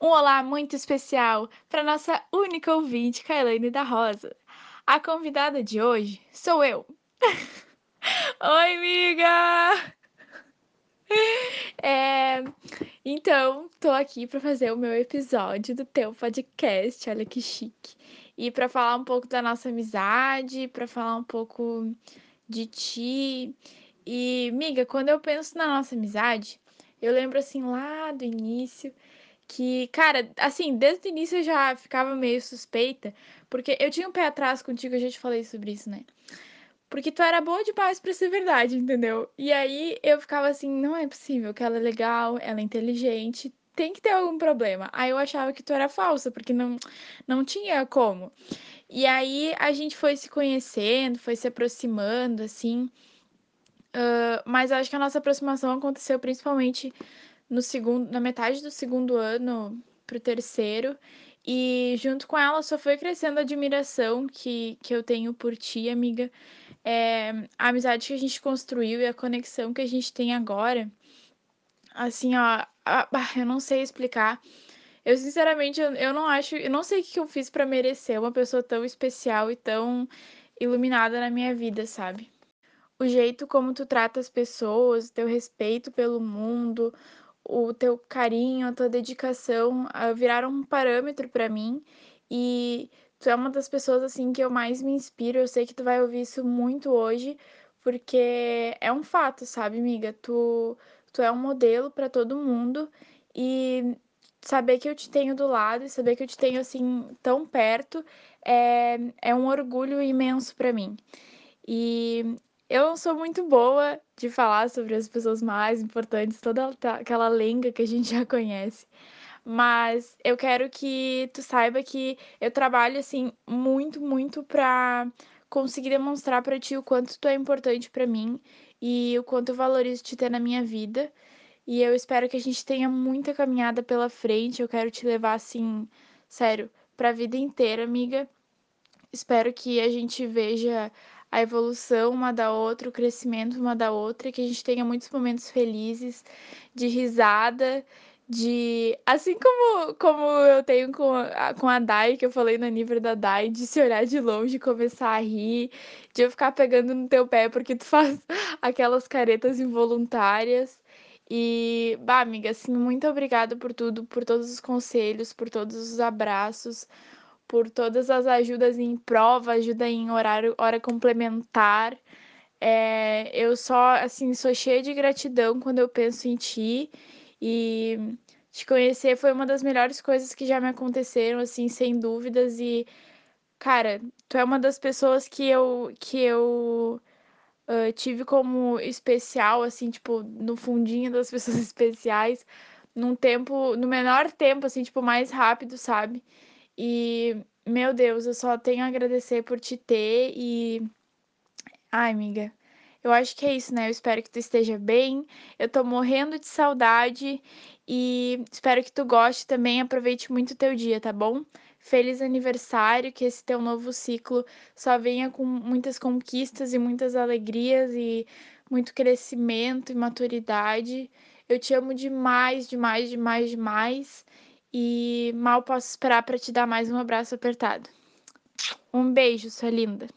Um olá muito especial para nossa única ouvinte, Kailane da Rosa. A convidada de hoje sou eu. Oi, amiga! É, então, tô aqui para fazer o meu episódio do teu podcast, olha que chique. E para falar um pouco da nossa amizade, para falar um pouco de ti. E, miga, quando eu penso na nossa amizade, eu lembro assim lá do início que, cara, assim, desde o início eu já ficava meio suspeita, porque eu tinha um pé atrás contigo, eu já te falei sobre isso, né? Porque tu era boa demais pra ser verdade, entendeu? E aí eu ficava assim, não é possível que ela é legal, ela é inteligente, tem que ter algum problema. Aí eu achava que tu era falsa, porque não, não tinha como. E aí a gente foi se conhecendo, foi se aproximando, assim. Uh, mas acho que a nossa aproximação aconteceu principalmente no segundo, na metade do segundo ano pro terceiro. E junto com ela só foi crescendo a admiração que, que eu tenho por ti, amiga é, a amizade que a gente construiu e a conexão que a gente tem agora, assim, ó, eu não sei explicar. Eu, sinceramente, eu, eu não acho, eu não sei o que eu fiz para merecer uma pessoa tão especial e tão iluminada na minha vida, sabe? O jeito como tu trata as pessoas, teu respeito pelo mundo, o teu carinho, a tua dedicação uh, viraram um parâmetro para mim e tu é uma das pessoas assim que eu mais me inspiro. Eu sei que tu vai ouvir isso muito hoje, porque é um fato, sabe, amiga? Tu, tu é um modelo para todo mundo e saber que eu te tenho do lado e saber que eu te tenho assim tão perto é, é um orgulho imenso para mim. E eu não sou muito boa de falar sobre as pessoas mais importantes, toda aquela lenga que a gente já conhece. Mas eu quero que tu saiba que eu trabalho assim muito, muito pra conseguir demonstrar para ti o quanto tu é importante para mim e o quanto eu valorizo te ter na minha vida. E eu espero que a gente tenha muita caminhada pela frente. Eu quero te levar assim, sério, para a vida inteira, amiga. Espero que a gente veja a evolução uma da outra, o crescimento uma da outra, que a gente tenha muitos momentos felizes, de risada, de assim como como eu tenho com a, com a Dai, que eu falei no nível da Dai, de se olhar de longe começar a rir, de eu ficar pegando no teu pé porque tu faz aquelas caretas involuntárias. E, bah, amiga, assim, muito obrigada por tudo, por todos os conselhos, por todos os abraços, por todas as ajudas em prova, ajuda em horário, hora complementar. É, eu só, assim, sou cheia de gratidão quando eu penso em ti e te conhecer foi uma das melhores coisas que já me aconteceram, assim, sem dúvidas. E, cara, tu é uma das pessoas que eu, que eu uh, tive como especial, assim, tipo, no fundinho das pessoas especiais, num tempo, no menor tempo, assim, tipo, mais rápido, sabe? E, meu Deus, eu só tenho a agradecer por te ter e. Ai, amiga. Eu acho que é isso, né? Eu espero que tu esteja bem. Eu tô morrendo de saudade e espero que tu goste também. Aproveite muito o teu dia, tá bom? Feliz aniversário, que esse teu novo ciclo só venha com muitas conquistas e muitas alegrias e muito crescimento e maturidade. Eu te amo demais, demais, demais, demais. E mal posso esperar para te dar mais um abraço apertado. Um beijo, sua linda.